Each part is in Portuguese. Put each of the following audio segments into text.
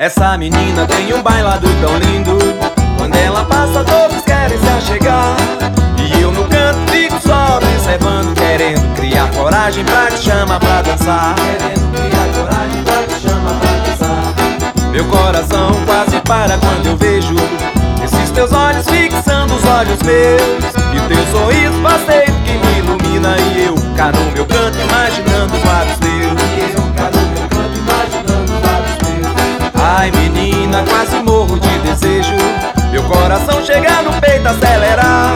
Essa menina tem um bailado tão lindo. Quando ela passa todos querem se achegar. E eu no canto fico só observando Querendo criar coragem pra te chamar pra dançar. Querendo criar coragem pra te chamar pra dançar. Meu coração quase para quando eu vejo Esses teus olhos fixando os olhos meus. E teu sorriso passeio que me ilumina E eu cá no meu canto menina, quase morro de desejo. Meu coração chega no peito acelerar.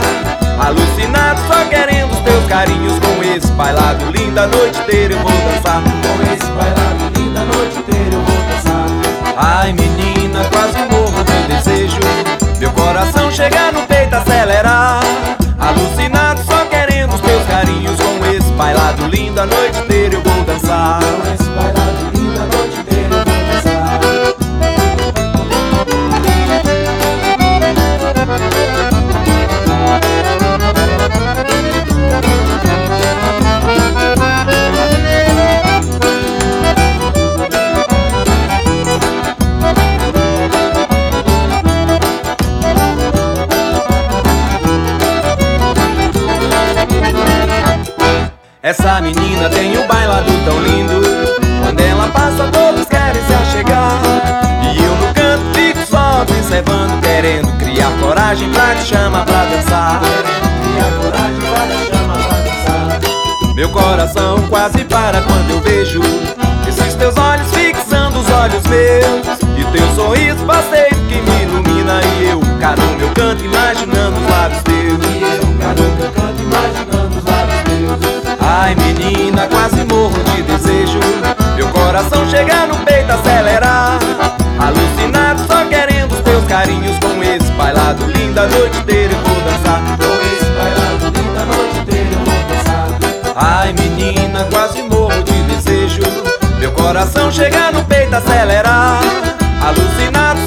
Alucinado, só querendo os teus carinhos Com esse bailado lindo a noite inteira eu vou Essa menina tem um bailado tão lindo. Quando ela passa todos querem se achegar. E eu no canto fico só observando Querendo criar coragem pra te chamar pra dançar. Criar coragem te chamar dançar Meu coração quase para quando eu vejo Esses teus olhos fixando os olhos meus. E teu sorriso passeio lindo a noite inteira eu vou dançar. Com esse bailado lindo a noite inteira eu vou dançar. Ai menina, quase morro de desejo. Meu coração chega no peito acelerar. Alucinado,